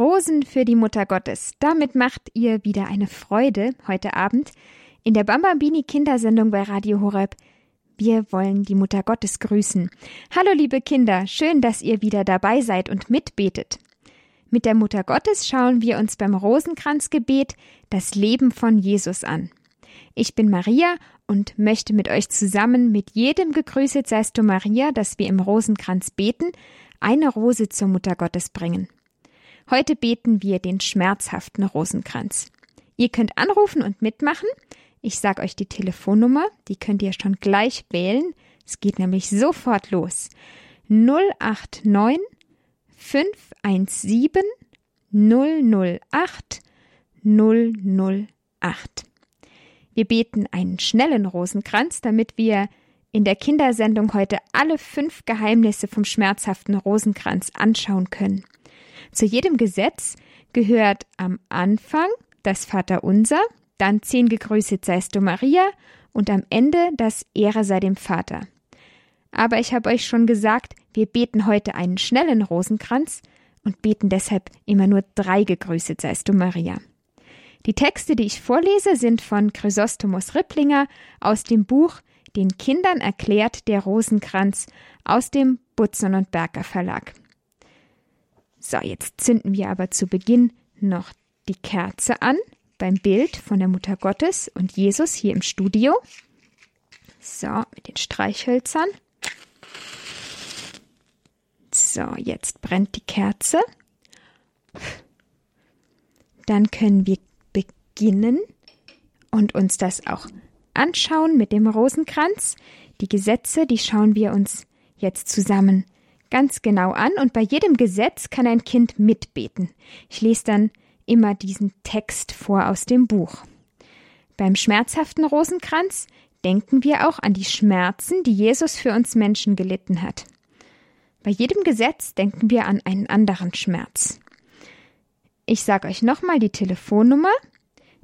Rosen für die Mutter Gottes. Damit macht ihr wieder eine Freude heute Abend in der Bambambini Kindersendung bei Radio Horeb. Wir wollen die Mutter Gottes grüßen. Hallo liebe Kinder, schön, dass ihr wieder dabei seid und mitbetet. Mit der Mutter Gottes schauen wir uns beim Rosenkranzgebet das Leben von Jesus an. Ich bin Maria und möchte mit euch zusammen mit jedem gegrüßet seist du Maria, das wir im Rosenkranz beten, eine Rose zur Mutter Gottes bringen. Heute beten wir den schmerzhaften Rosenkranz. Ihr könnt anrufen und mitmachen. Ich sage euch die Telefonnummer, die könnt ihr schon gleich wählen. Es geht nämlich sofort los. 089 517 008 008. Wir beten einen schnellen Rosenkranz, damit wir in der Kindersendung heute alle fünf Geheimnisse vom schmerzhaften Rosenkranz anschauen können. Zu jedem Gesetz gehört am Anfang das Vaterunser, dann zehn gegrüßet seist du Maria und am Ende das Ehre sei dem Vater. Aber ich habe euch schon gesagt, wir beten heute einen schnellen Rosenkranz und beten deshalb immer nur drei gegrüßet seist du Maria. Die Texte, die ich vorlese, sind von Chrysostomos Ripplinger aus dem Buch Den Kindern erklärt der Rosenkranz aus dem Butzen und Berger Verlag. So, jetzt zünden wir aber zu Beginn noch die Kerze an beim Bild von der Mutter Gottes und Jesus hier im Studio. So, mit den Streichhölzern. So, jetzt brennt die Kerze. Dann können wir beginnen und uns das auch anschauen mit dem Rosenkranz. Die Gesetze, die schauen wir uns jetzt zusammen ganz genau an und bei jedem Gesetz kann ein Kind mitbeten. Ich lese dann immer diesen Text vor aus dem Buch. Beim schmerzhaften Rosenkranz denken wir auch an die Schmerzen, die Jesus für uns Menschen gelitten hat. Bei jedem Gesetz denken wir an einen anderen Schmerz. Ich sage euch nochmal die Telefonnummer.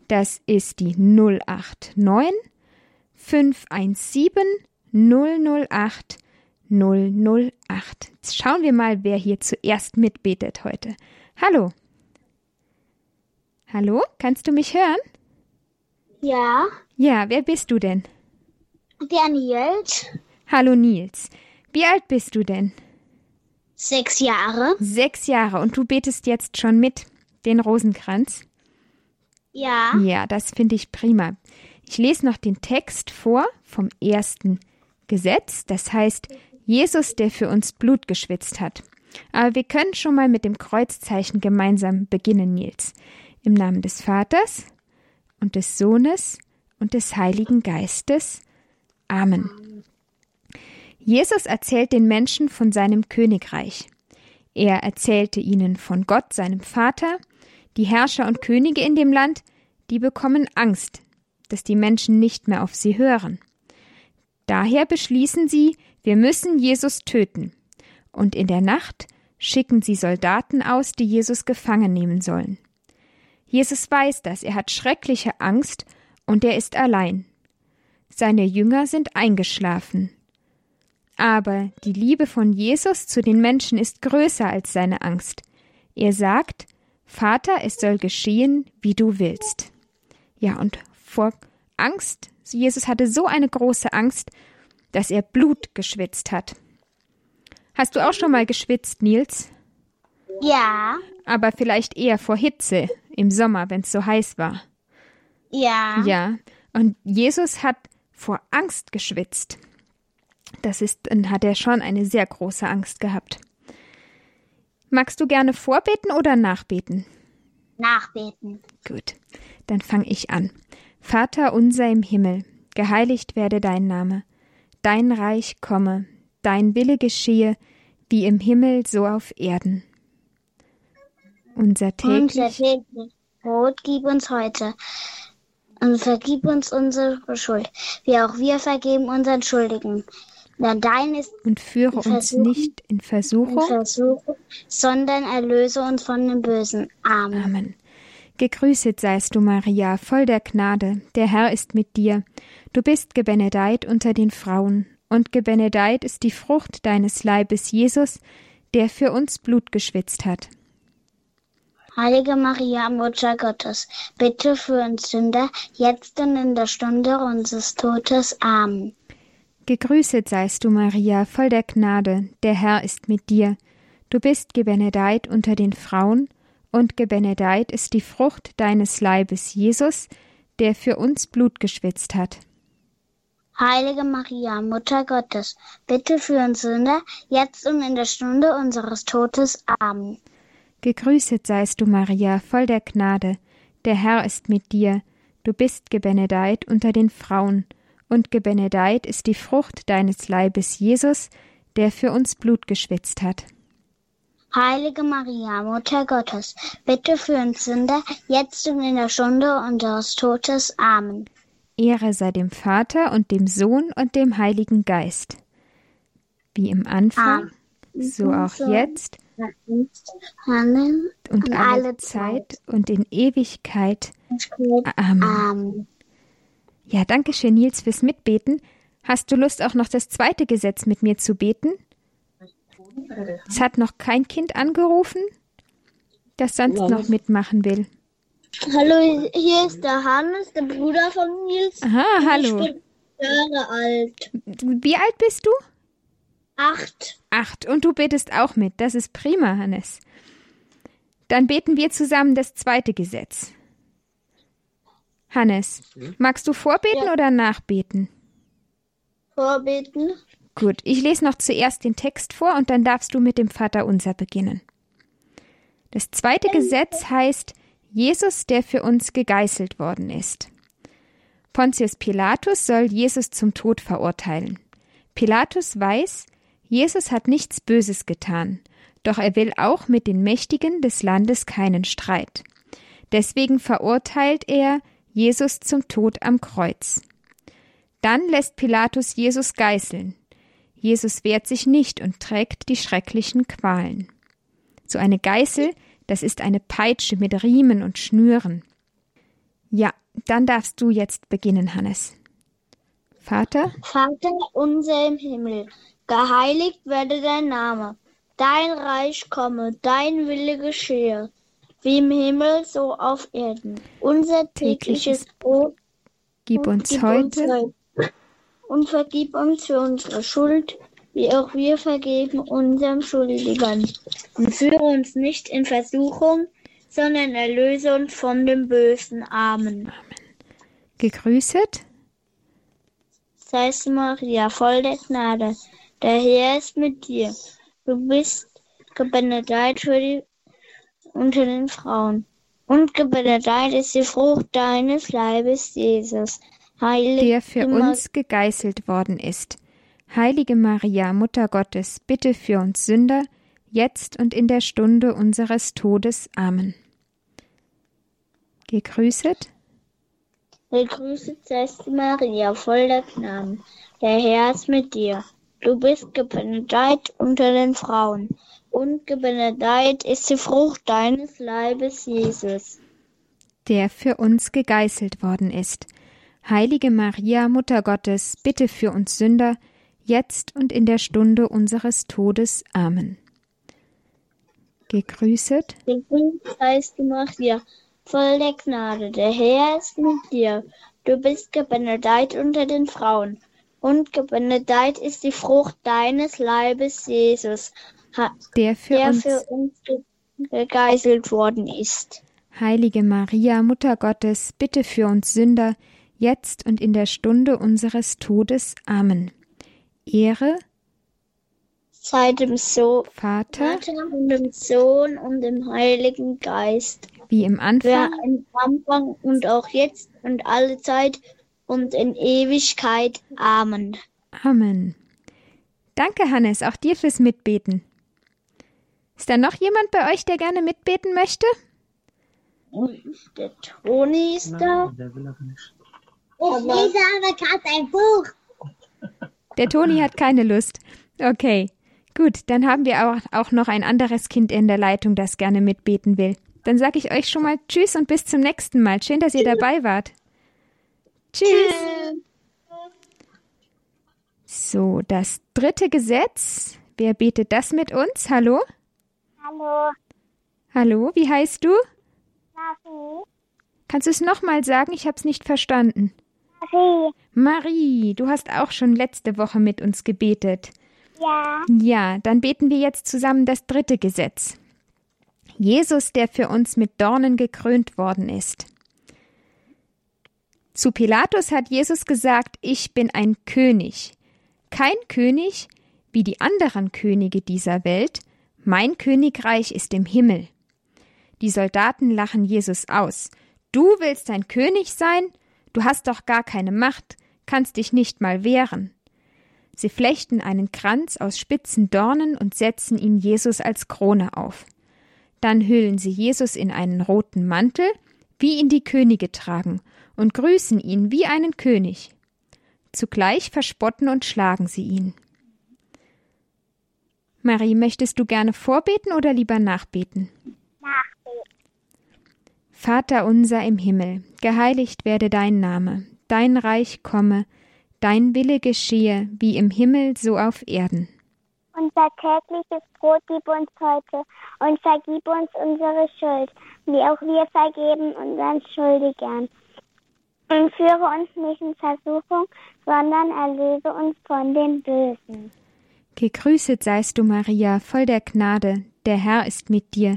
Das ist die 089 517 008 008. Jetzt schauen wir mal, wer hier zuerst mitbetet heute. Hallo. Hallo, kannst du mich hören? Ja. Ja, wer bist du denn? Der Nils. Hallo Nils. Wie alt bist du denn? Sechs Jahre. Sechs Jahre und du betest jetzt schon mit den Rosenkranz? Ja. Ja, das finde ich prima. Ich lese noch den Text vor vom ersten Gesetz. Das heißt, Jesus, der für uns Blut geschwitzt hat. Aber wir können schon mal mit dem Kreuzzeichen gemeinsam beginnen, Nils. Im Namen des Vaters und des Sohnes und des Heiligen Geistes. Amen. Jesus erzählt den Menschen von seinem Königreich. Er erzählte ihnen von Gott, seinem Vater. Die Herrscher und Könige in dem Land, die bekommen Angst, dass die Menschen nicht mehr auf sie hören. Daher beschließen sie, wir müssen Jesus töten. Und in der Nacht schicken sie Soldaten aus, die Jesus gefangen nehmen sollen. Jesus weiß das, er hat schreckliche Angst und er ist allein. Seine Jünger sind eingeschlafen. Aber die Liebe von Jesus zu den Menschen ist größer als seine Angst. Er sagt, Vater, es soll geschehen, wie du willst. Ja, und vor Angst, Jesus hatte so eine große Angst, dass er Blut geschwitzt hat. Hast du auch schon mal geschwitzt, Nils? Ja. Aber vielleicht eher vor Hitze im Sommer, wenn es so heiß war. Ja. Ja. Und Jesus hat vor Angst geschwitzt. Das ist, dann hat er schon eine sehr große Angst gehabt. Magst du gerne vorbeten oder nachbeten? Nachbeten. Gut, dann fange ich an. Vater unser im Himmel, geheiligt werde dein Name Dein Reich komme, dein Wille geschehe, wie im Himmel so auf Erden. Unser täglich, Unser täglich Brot gib uns heute und vergib uns unsere Schuld, wie auch wir vergeben unseren Schuldigen. Denn dein ist und führe uns nicht in in Versuchung. Versuchung, sondern erlöse uns von dem Bösen. Amen. Amen. Gegrüßet seist du, Maria, voll der Gnade, der Herr ist mit dir. Du bist gebenedeit unter den Frauen, und gebenedeit ist die Frucht deines Leibes, Jesus, der für uns Blut geschwitzt hat. Heilige Maria, Mutter Gottes, bitte für uns Sünder, jetzt und in der Stunde unseres Todes. Amen. Gegrüßet seist du, Maria, voll der Gnade, der Herr ist mit dir. Du bist gebenedeit unter den Frauen, und gebenedeit ist die Frucht deines Leibes, Jesus, der für uns Blut geschwitzt hat. Heilige Maria, Mutter Gottes, bitte für uns Sünder, jetzt und in der Stunde unseres Todes. Amen. Gegrüßet seist du, Maria, voll der Gnade, der Herr ist mit dir, du bist gebenedeit unter den Frauen, und gebenedeit ist die Frucht deines Leibes, Jesus, der für uns Blut geschwitzt hat. Heilige Maria, Mutter Gottes, bitte für uns Sünder, jetzt und in der Stunde unseres Todes. Amen. Ehre sei dem Vater und dem Sohn und dem Heiligen Geist. Wie im Anfang, so auch jetzt und alle Zeit und in Ewigkeit. Amen. Ja, danke schön, Nils, fürs Mitbeten. Hast du Lust, auch noch das zweite Gesetz mit mir zu beten? Es hat noch kein Kind angerufen, das sonst noch mitmachen will. Hallo, hier ist der Hannes, der Bruder von Nils. Aha, hallo. Ich bin Jahre alt. Wie alt bist du? Acht. Acht. Und du betest auch mit. Das ist prima, Hannes. Dann beten wir zusammen das zweite Gesetz. Hannes, magst du vorbeten Ja. oder nachbeten? Vorbeten. Gut, ich lese noch zuerst den Text vor und dann darfst du mit dem Vater unser beginnen. Das zweite Gesetz heißt Jesus, der für uns gegeißelt worden ist. Pontius Pilatus soll Jesus zum Tod verurteilen. Pilatus weiß, Jesus hat nichts Böses getan, doch er will auch mit den Mächtigen des Landes keinen Streit. Deswegen verurteilt er Jesus zum Tod am Kreuz. Dann lässt Pilatus Jesus geißeln. Jesus wehrt sich nicht und trägt die schrecklichen Qualen. So eine Geißel, das ist eine Peitsche mit Riemen und Schnüren. Ja, dann darfst du jetzt beginnen, Hannes. Vater, Vater unser im Himmel, geheiligt werde dein Name. Dein Reich komme, dein Wille geschehe, wie im Himmel so auf Erden. Unser tägliches Brot gib uns gib heute uns heute. Und vergib uns für unsere Schuld, wie auch wir vergeben unserem Schuldigern. Und führe uns nicht in Versuchung, sondern erlöse uns von dem Bösen. Amen. gegrüßet. Seist Maria, voll der Gnade, der Herr ist mit dir. Du bist gebenedeit für die, unter den Frauen. Und gebenedeit ist die Frucht deines Leibes, Jesus. Der für uns gegeißelt worden ist. Heilige Maria, Mutter Gottes, bitte für uns Sünder, jetzt und in der Stunde unseres Todes. Amen. Gegrüßet. Gegrüßet seist du, Maria, voll der Gnade. Der Herr ist mit dir. Du bist gebenedeit unter den Frauen. Und gebenedeit ist die Frucht deines Leibes, Jesus. der für uns gegeißelt worden ist. Heilige Maria, Mutter Gottes, bitte für uns Sünder, jetzt und in der Stunde unseres Todes. Amen. Gegrüßet. Gegrüßt seist du, Maria, voll der Gnade. Der Herr ist mit dir. Du bist gebenedeit unter den Frauen. Und gebenedeit ist die Frucht deines Leibes, Jesus, der für der uns, für uns ge- gegeißelt worden ist. Heilige Maria, Mutter Gottes, bitte für uns Sünder, jetzt und in der Stunde unseres Todes. Amen. Ehre, Sei dem so Vater, Vater und dem Sohn und dem Heiligen Geist, wie im Anfang, am Anfang und auch jetzt und alle Zeit und in Ewigkeit. Amen. Amen. Danke, Hannes, auch dir fürs Mitbeten. Ist da noch jemand bei euch, der gerne mitbeten möchte? Der Toni ist da. Der will aber nicht. Ich lese aber gerade ein Buch. Der Toni hat keine Lust. Okay, gut, dann haben wir auch, auch noch ein anderes Kind in der Leitung, das gerne mitbeten will. Dann sage ich euch schon mal Tschüss und bis zum nächsten Mal. Schön, dass ihr dabei wart. Tschüss. So, das dritte Gesetz. Wer betet das mit uns? Hallo? Hallo. Hallo, wie heißt du? Kannst du es nochmal sagen? Ich habe es nicht verstanden. Marie. Marie, du hast auch schon letzte Woche mit uns gebetet. Ja. Ja, dann beten wir jetzt zusammen das dritte Gesetz. Jesus, der für uns mit Dornen gekrönt worden ist. Zu Pilatus hat Jesus gesagt, ich bin ein König. Kein König wie die anderen Könige dieser Welt, mein Königreich ist im Himmel. Die Soldaten lachen Jesus aus. Du willst ein König sein? Du hast doch gar keine Macht, kannst dich nicht mal wehren. Sie flechten einen Kranz aus spitzen Dornen und setzen ihn Jesus als Krone auf. Dann hüllen sie Jesus in einen roten Mantel, wie ihn die Könige tragen, und grüßen ihn wie einen König. Zugleich verspotten und schlagen sie ihn. Marie, möchtest du gerne vorbeten oder lieber nachbeten? Nachbeten. Vater unser im Himmel, geheiligt werde dein Name, dein Reich komme, dein Wille geschehe, wie im Himmel so auf Erden. Unser tägliches Brot gib uns heute und vergib uns unsere Schuld, wie auch wir vergeben unseren Schuldigern. Und führe uns nicht in Versuchung, sondern erlöse uns von dem Bösen. Gegrüßet seist du, Maria, voll der Gnade, der Herr ist mit dir.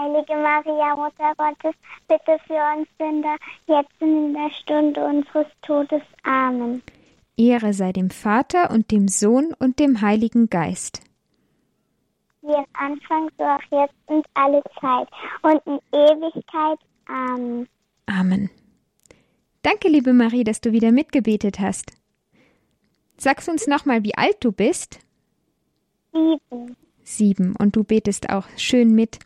Heilige Maria, Mutter Gottes, bitte für uns Sünder, jetzt und in der Stunde unseres Todes. Amen. Ehre sei dem Vater und dem Sohn und dem Heiligen Geist. Wie im Anfang, so auch jetzt und alle Zeit und in Ewigkeit. Amen. Amen. Danke, liebe Marie, dass du wieder mitgebetet hast. Sagst uns nochmal, wie alt du bist? Sieben. Sieben. Und du betest auch schön mit.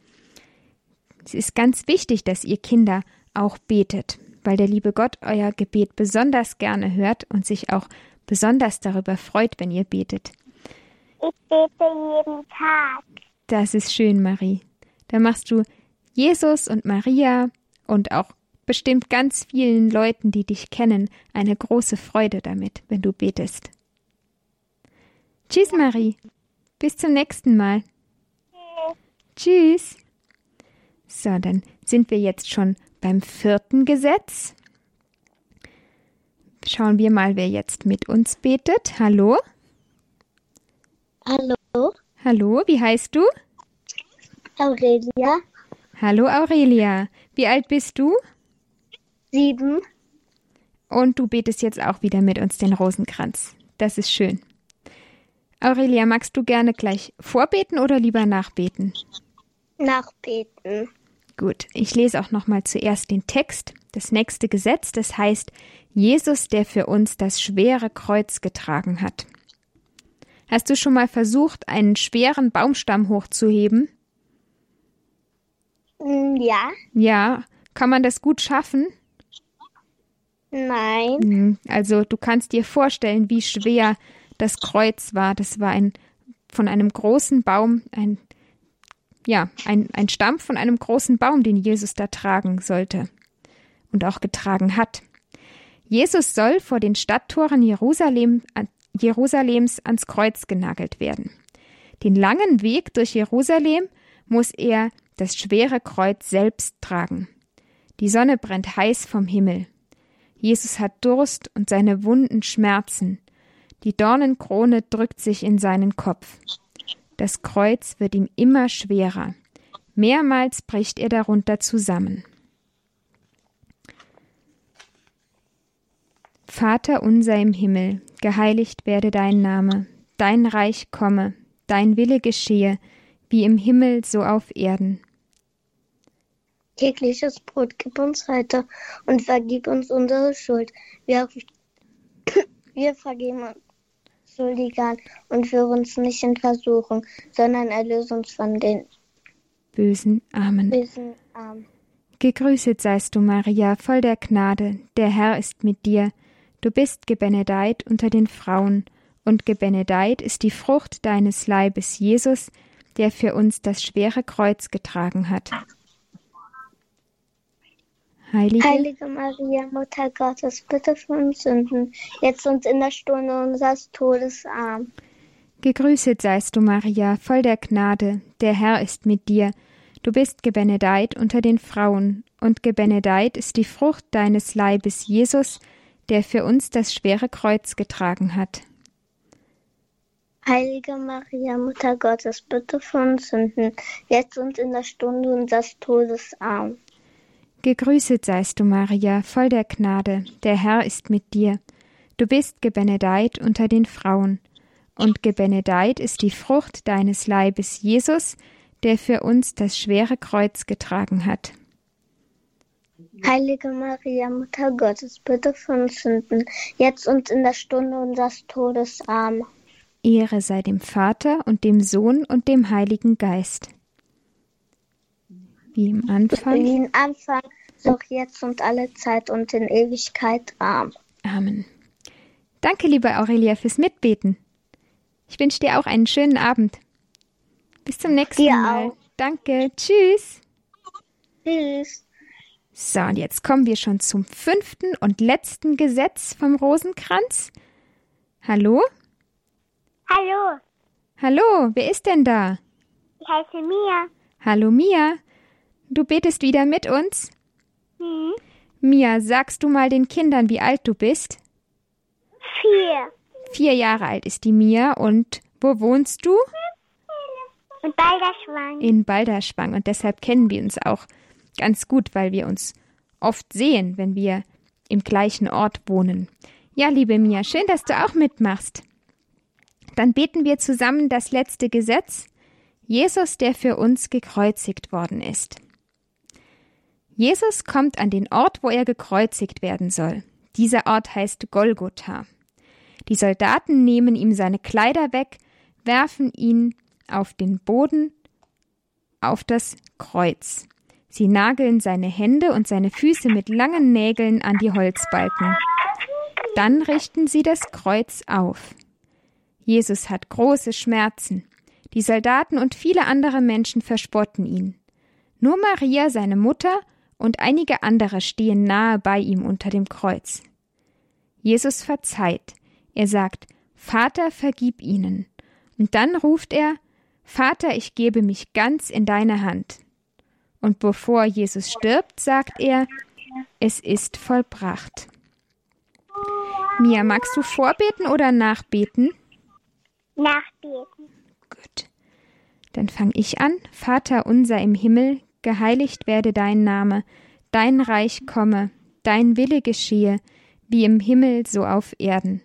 Es ist ganz wichtig, dass ihr Kinder auch betet, weil der liebe Gott euer Gebet besonders gerne hört und sich auch besonders darüber freut, wenn ihr betet. Ich bete jeden Tag. Das ist schön, Marie. Da machst du Jesus und Maria und auch bestimmt ganz vielen Leuten, die dich kennen, eine große Freude damit, wenn du betest. Tschüss, Marie. Bis zum nächsten Mal. Tschüss. So, dann sind wir jetzt schon beim vierten Gesetz. Schauen wir mal, wer jetzt mit uns betet. Hallo? Hallo, Hallo, wie heißt du? Aurelia. Hallo, Aurelia. Wie alt bist du? Sieben. Und du betest jetzt auch wieder mit uns den Rosenkranz. Das ist schön. Aurelia, magst du gerne gleich vorbeten oder lieber nachbeten? Nachbeten. Gut, ich lese auch nochmal zuerst den Text. Das nächste Gesetz, das heißt Jesus, der für uns das schwere Kreuz getragen hat. Hast du schon mal versucht, einen schweren Baumstamm hochzuheben? Mm, Ja. Ja, kann man das gut schaffen? Nein. Mhm. Also du kannst dir vorstellen, wie schwer das Kreuz war. Das war ein von einem großen Baum, ein ja, ein, ein Stamm von einem großen Baum, den Jesus da tragen sollte und auch getragen hat. Jesus soll vor den Stadttoren Jerusalem, Jerusalems ans Kreuz genagelt werden. Den langen Weg durch Jerusalem muss er das schwere Kreuz selbst tragen. Die Sonne brennt heiß vom Himmel. Jesus hat Durst und seine Wunden schmerzen. Die Dornenkrone drückt sich in seinen Kopf. Das Kreuz wird ihm immer schwerer. Mehrmals bricht er darunter zusammen. Vater unser im Himmel, geheiligt werde dein Name, dein Reich komme, dein Wille geschehe, wie im Himmel so auf Erden. Tägliches Brot gib uns heute und vergib uns unsere Schuld. Wir, wir vergeben uns Schuldigern und führe uns nicht in Versuchung, sondern erlöse uns von den Bösen. Amen. Bösen. Amen. Gegrüßet seist du, Maria, voll der Gnade, der Herr ist mit dir. Du bist gebenedeit unter den Frauen, und gebenedeit ist die Frucht deines Leibes, Jesus, der für uns das schwere Kreuz getragen hat. Heilige, Heilige Maria, Mutter Gottes, bitte für uns Sünden, jetzt und in der Stunde unseres Todes. Amen. Gegrüßet seist du, Maria, voll der Gnade, der Herr ist mit dir. Du bist gebenedeit unter den Frauen, und gebenedeit ist die Frucht deines Leibes, Jesus, der für uns das schwere Kreuz getragen hat. Heilige Maria, Mutter Gottes, bitte für uns Sünden, jetzt und in der Stunde unseres Todes. Amen. Gegrüßet seist du, Maria, voll der Gnade, der Herr ist mit dir. Du bist gebenedeit unter den Frauen, und gebenedeit ist die Frucht deines Leibes, Jesus, der für uns das schwere Kreuz getragen hat. Heilige Maria, Mutter Gottes, bitte für uns Sünden, jetzt und in der Stunde unseres Todes. Amen. Ehre sei dem Vater und dem Sohn und dem Heiligen Geist. Wie im Anfang. Wie im Anfang, so auch jetzt und alle Zeit und in Ewigkeit. Amen. Amen. Danke, liebe Aurelia, fürs Mitbeten. Ich wünsche dir auch einen schönen Abend. Bis zum nächsten Dir Mal. auch. Danke. Tschüss. Tschüss. So, und jetzt kommen wir schon zum fünften und letzten Gesetz vom Rosenkranz. Hallo? Hallo, Hallo, wer ist denn da? ich heiße Mia. Hallo Mia. Du betest wieder mit uns? Hm, Mia, sagst du mal den Kindern, wie alt du bist? vier. Vier Jahre alt ist die Mia und wo wohnst du? Und Balderschwang. In Balderschwang und deshalb kennen wir uns auch ganz gut, weil wir uns oft sehen, wenn wir im gleichen Ort wohnen. Ja, liebe Mia, schön, dass du auch mitmachst. Dann beten wir zusammen das letzte Gesetz, Jesus, der für uns gekreuzigt worden ist. Jesus kommt an den Ort, wo er gekreuzigt werden soll. Dieser Ort heißt Golgotha. Die Soldaten nehmen ihm seine Kleider weg, werfen ihn auf den Boden, auf das Kreuz. Sie nageln seine Hände und seine Füße mit langen Nägeln an die Holzbalken. Dann richten sie das Kreuz auf. Jesus hat große Schmerzen. Die Soldaten und viele andere Menschen verspotten ihn. Nur Maria, seine Mutter, und einige andere stehen nahe bei ihm unter dem Kreuz. Jesus verzeiht. Er sagt, Vater, vergib ihnen. Und dann ruft er, Vater, ich gebe mich ganz in deine Hand. Und bevor Jesus stirbt, sagt er, es ist vollbracht. Mia, magst du vorbeten oder nachbeten? Nachbeten. Gut. Dann fang ich an. Vater unser im Himmel, geheiligt werde dein Name, dein Reich komme, dein Wille geschehe, wie im Himmel so auf Erden.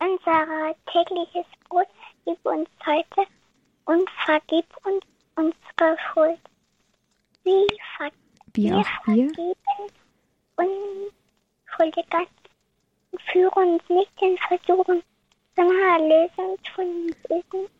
Unser tägliches Brot gib uns heute und vergib uns unsere Schuld. Wie, ver Wie auch wir. vergeben Unschuldigern und führe uns nicht in Versuchung, sondern erlöse uns von dem Bösen.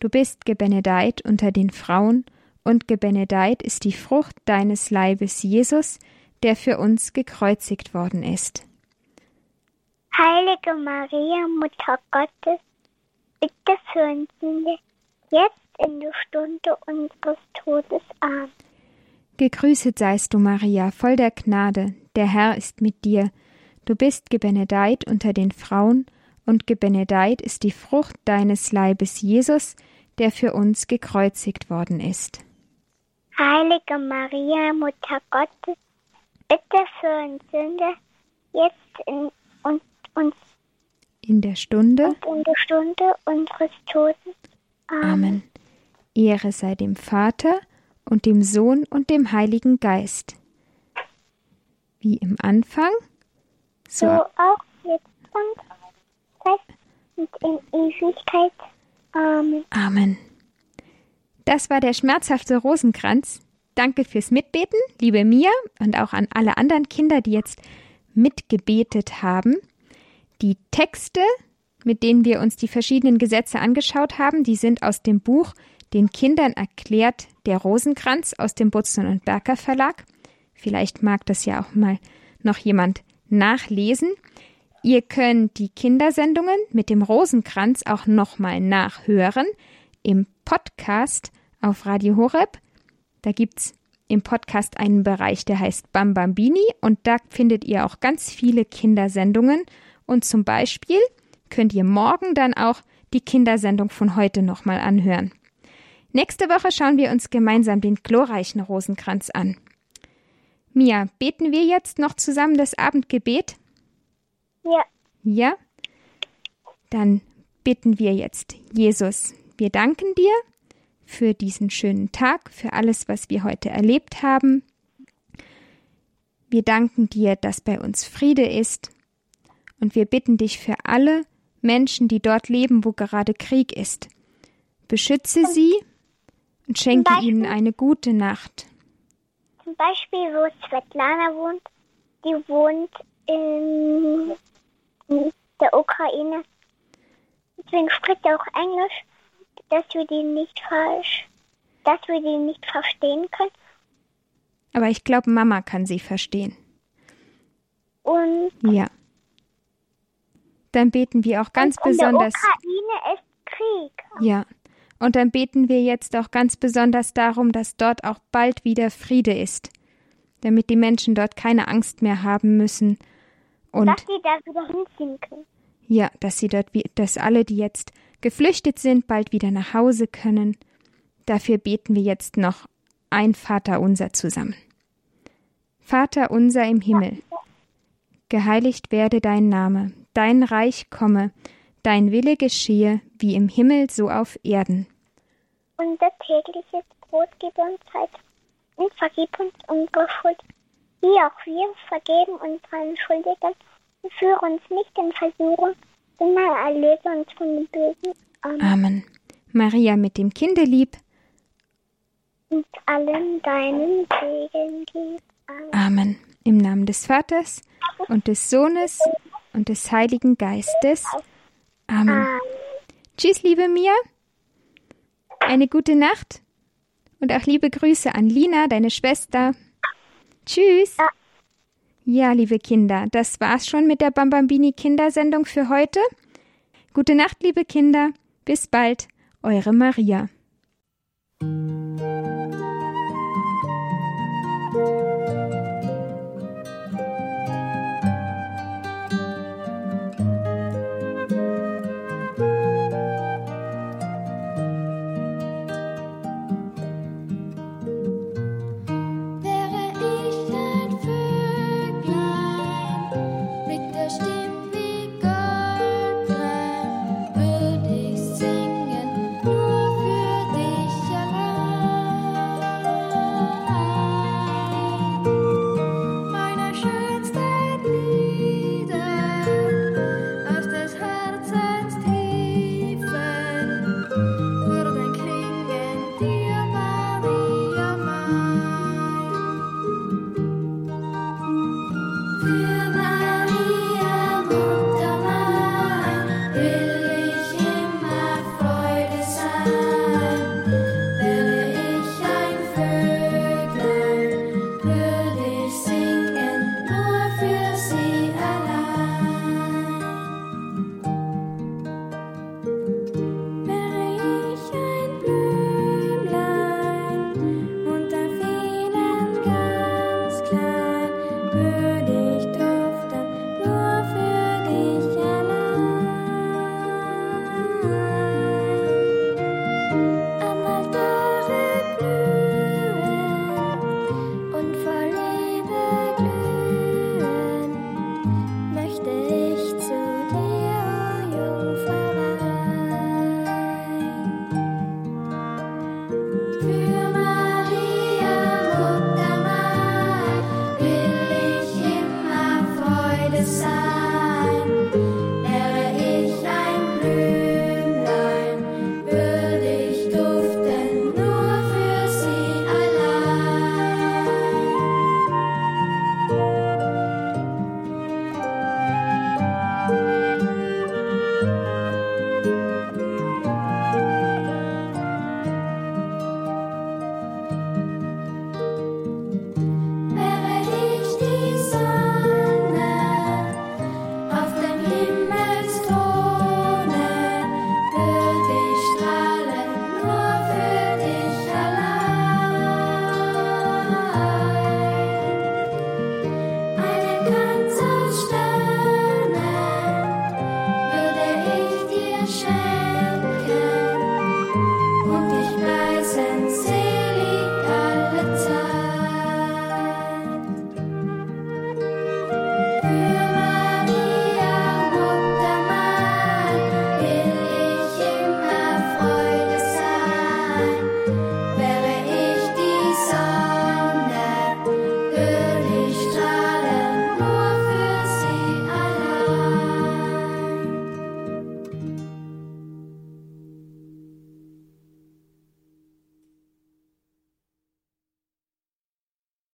Du bist gebenedeit unter den Frauen, und gebenedeit ist die Frucht deines Leibes, Jesus, der für uns gekreuzigt worden ist. Heilige Maria, Mutter Gottes, bitte für uns jetzt in der Stunde unseres Todes. Amen. Gegrüßet seist du, Maria, voll der Gnade, der Herr ist mit dir. Du bist gebenedeit unter den Frauen, und gebenedeit ist die Frucht deines Leibes, Jesus, der für uns gekreuzigt worden ist. Heilige Maria, Mutter Gottes, bitte für uns Sünder, jetzt in, und uns In der Stunde. und in der Stunde unseres Todes. Amen. Ehre sei dem Vater und dem Sohn und dem Heiligen Geist. Wie im Anfang, So so auch jetzt und fest und in Ewigkeit. Amen. Amen. Das war der schmerzhafte Rosenkranz. Danke fürs Mitbeten, liebe Mia und auch an alle anderen Kinder, die jetzt mitgebetet haben. Die Texte, mit denen wir uns die verschiedenen Gesetze angeschaut haben, die sind aus dem Buch Den Kindern erklärt der Rosenkranz aus dem Butzmann und Berker Verlag. Vielleicht mag das ja auch mal noch jemand nachlesen. Ihr könnt die Kindersendungen mit dem Rosenkranz auch nochmal nachhören im Podcast auf Radio Horeb. Da gibt's im Podcast einen Bereich, der heißt Bambambini und da findet ihr auch ganz viele Kindersendungen und zum Beispiel könnt ihr morgen dann auch die Kindersendung von heute nochmal anhören. Nächste Woche schauen wir uns gemeinsam den glorreichen Rosenkranz an. Mia, beten wir jetzt noch zusammen das Abendgebet? Ja, Ja? Dann bitten wir jetzt, Jesus, wir danken dir für diesen schönen Tag, für alles, was wir heute erlebt haben. Wir danken dir, dass bei uns Friede ist. Und wir bitten dich für alle Menschen, die dort leben, wo gerade Krieg ist. Beschütze sie und schenke Beispiel- ihnen eine gute Nacht. zum Beispiel, wo Svetlana wohnt. Die wohnt in, in der Ukraine. Deswegen spricht er auch Englisch, dass wir die nicht falsch, dass wir die nicht verstehen können. Aber ich glaube, Mama kann sie verstehen. Und Ja. Dann beten wir auch ganz und in besonders. der Ukraine ist Krieg. Ja. Und dann beten wir jetzt auch ganz besonders darum, dass dort auch bald wieder Friede ist, damit die Menschen dort keine Angst mehr haben müssen und dass die da wieder hinziehen können. ja, dass sie dort, dass alle, die jetzt geflüchtet sind, bald wieder nach Hause können. Dafür beten wir jetzt noch ein Vater unser zusammen. Vater unser im Himmel, geheiligt werde dein Name, dein Reich komme, dein Wille geschehe, wie im Himmel so auf Erden. Unser tägliches Brot gib uns heute und vergib uns unsere Schuld, wie auch wir vergeben unseren Schuldigern. Führe uns nicht in Versuchung, sondern erlöse uns von dem Bösen. Amen. Amen. Maria mit dem Kindelieb. Und allen deinen Segen gib. Amen. Amen. Im Namen des Vaters und des Sohnes und des Heiligen Geistes. Amen. Amen. Tschüss, liebe Mia. Eine gute Nacht. Und auch liebe Grüße an Lina, deine Schwester. Tschüss. Ja. Ja, liebe Kinder, das war's schon mit der Bambambini Kindersendung für heute. Gute Nacht, liebe Kinder. Bis bald. Eure Maria.